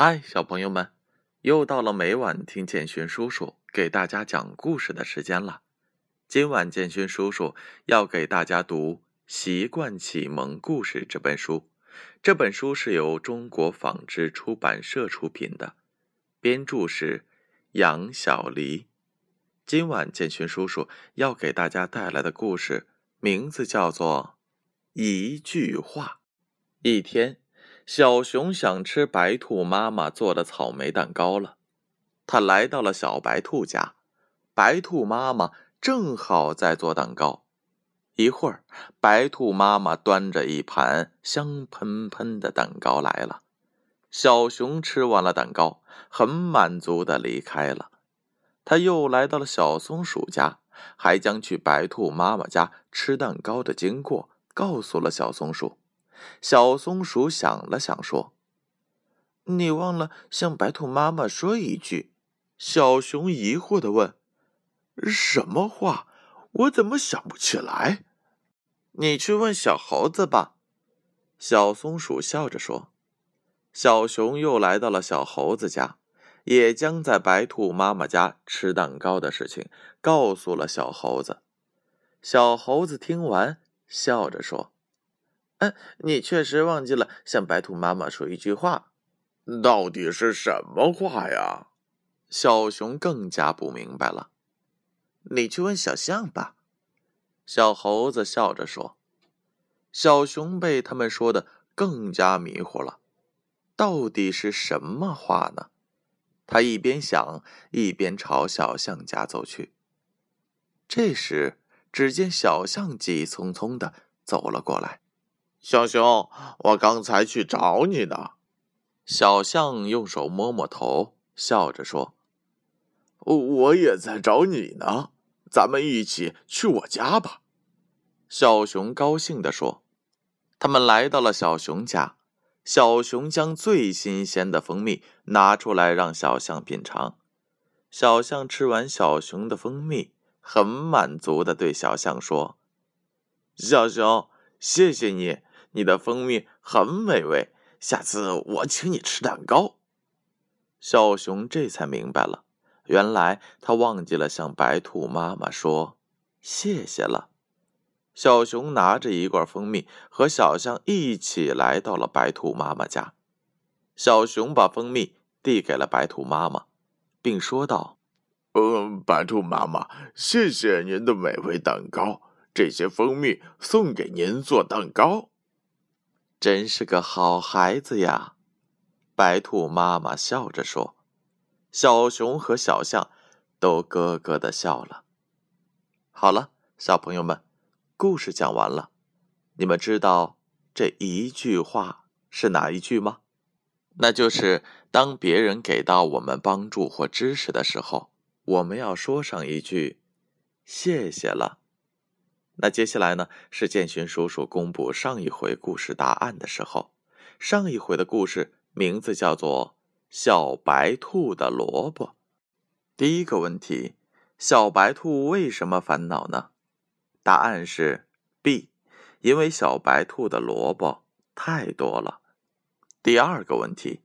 嗨，小朋友们，又到了每晚听建勋叔叔给大家讲故事的时间了。今晚建勋叔叔要给大家读《习惯启蒙故事》这本书。这本书是由中国纺织出版社出品的，编著是杨小黎。今晚建勋叔叔要给大家带来的故事名字叫做《一句话》。一天。小熊想吃白兔妈妈做的草莓蛋糕了，他来到了小白兔家，白兔妈妈正好在做蛋糕。一会儿，白兔妈妈端着一盘香喷喷的蛋糕来了。小熊吃完了蛋糕，很满足的离开了。他又来到了小松鼠家，还将去白兔妈妈家吃蛋糕的经过告诉了小松鼠。小松鼠想了想，说：“你忘了向白兔妈妈说一句。”小熊疑惑的问：“什么话？我怎么想不起来？”你去问小猴子吧。”小松鼠笑着说。小熊又来到了小猴子家，也将在白兔妈妈家吃蛋糕的事情告诉了小猴子。小猴子听完，笑着说。嗯，你确实忘记了向白兔妈妈说一句话，到底是什么话呀？小熊更加不明白了。你去问小象吧。小猴子笑着说。小熊被他们说的更加迷糊了，到底是什么话呢？他一边想，一边朝小象家走去。这时，只见小象急匆匆的走了过来。小熊，我刚才去找你呢。小象用手摸摸头，笑着说：“我也在找你呢，咱们一起去我家吧。”小熊高兴地说。他们来到了小熊家，小熊将最新鲜的蜂蜜拿出来让小象品尝。小象吃完小熊的蜂蜜，很满足的对小象说：“小熊，谢谢你。”你的蜂蜜很美味，下次我请你吃蛋糕。小熊这才明白了，原来他忘记了向白兔妈妈说谢谢了。小熊拿着一罐蜂蜜，和小象一起来到了白兔妈妈家。小熊把蜂蜜递给了白兔妈妈，并说道：“嗯，白兔妈妈，谢谢您的美味蛋糕，这些蜂蜜送给您做蛋糕。”真是个好孩子呀，白兔妈妈笑着说。小熊和小象都咯咯的笑了。好了，小朋友们，故事讲完了。你们知道这一句话是哪一句吗？那就是当别人给到我们帮助或知识的时候，我们要说上一句“谢谢了”。那接下来呢？是建勋叔叔公布上一回故事答案的时候。上一回的故事名字叫做《小白兔的萝卜》。第一个问题：小白兔为什么烦恼呢？答案是 B，因为小白兔的萝卜太多了。第二个问题：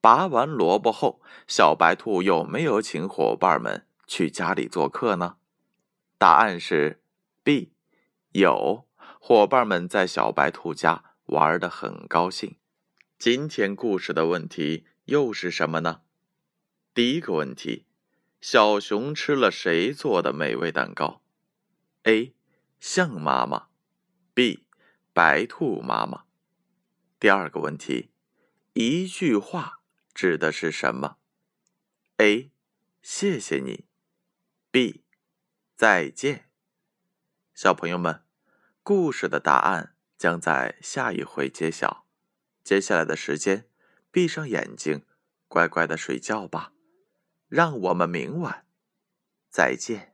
拔完萝卜后，小白兔有没有请伙伴们去家里做客呢？答案是 B。有伙伴们在小白兔家玩的很高兴。今天故事的问题又是什么呢？第一个问题：小熊吃了谁做的美味蛋糕？A. 象妈妈，B. 白兔妈妈。第二个问题：一句话指的是什么？A. 谢谢你，B. 再见。小朋友们。故事的答案将在下一回揭晓。接下来的时间，闭上眼睛，乖乖的睡觉吧。让我们明晚再见。